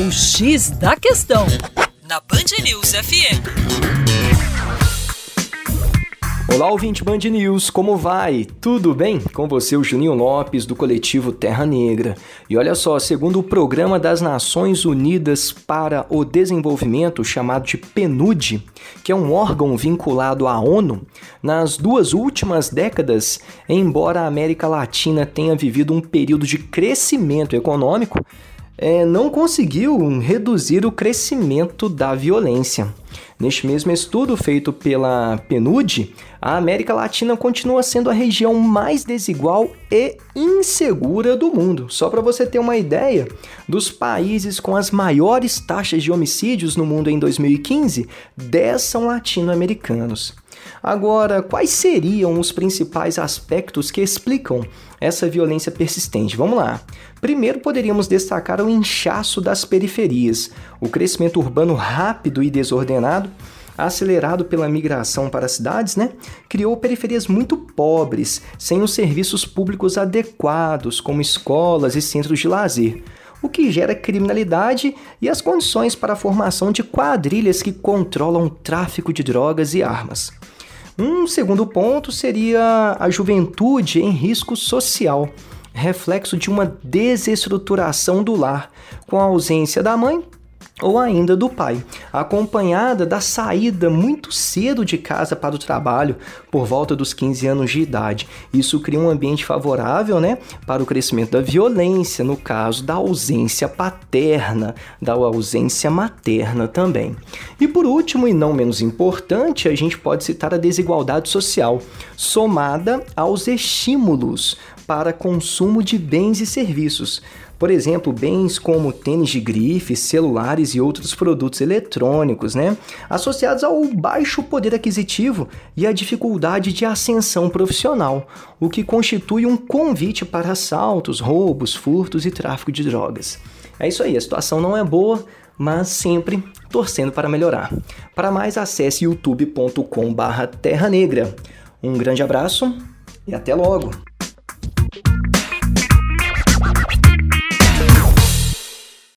O X da Questão, na Band News FM. Olá, ouvinte Band News, como vai? Tudo bem? Com você, o Juninho Lopes, do coletivo Terra Negra. E olha só, segundo o Programa das Nações Unidas para o Desenvolvimento, chamado de PNUD, que é um órgão vinculado à ONU, nas duas últimas décadas, embora a América Latina tenha vivido um período de crescimento econômico, é, não conseguiu reduzir o crescimento da violência. Neste mesmo estudo feito pela PNUD, a América Latina continua sendo a região mais desigual e insegura do mundo. Só para você ter uma ideia, dos países com as maiores taxas de homicídios no mundo em 2015, 10 são latino-americanos. Agora, quais seriam os principais aspectos que explicam essa violência persistente? Vamos lá. Primeiro, poderíamos destacar o inchaço das periferias, o crescimento urbano rápido e desordenado acelerado pela migração para as cidades, né, criou periferias muito pobres, sem os serviços públicos adequados, como escolas e centros de lazer, o que gera criminalidade e as condições para a formação de quadrilhas que controlam o tráfico de drogas e armas. Um segundo ponto seria a juventude em risco social, reflexo de uma desestruturação do lar, com a ausência da mãe ou ainda do pai, acompanhada da saída muito cedo de casa para o trabalho, por volta dos 15 anos de idade. Isso cria um ambiente favorável né, para o crescimento da violência, no caso da ausência paterna, da ausência materna também. E por último, e não menos importante, a gente pode citar a desigualdade social, somada aos estímulos para consumo de bens e serviços. Por exemplo, bens como tênis de grife, celulares e outros produtos eletrônicos, né? Associados ao baixo poder aquisitivo e à dificuldade de ascensão profissional, o que constitui um convite para assaltos, roubos, furtos e tráfico de drogas. É isso aí, a situação não é boa, mas sempre torcendo para melhorar. Para mais, acesse youtube.com/terra negra. Um grande abraço e até logo!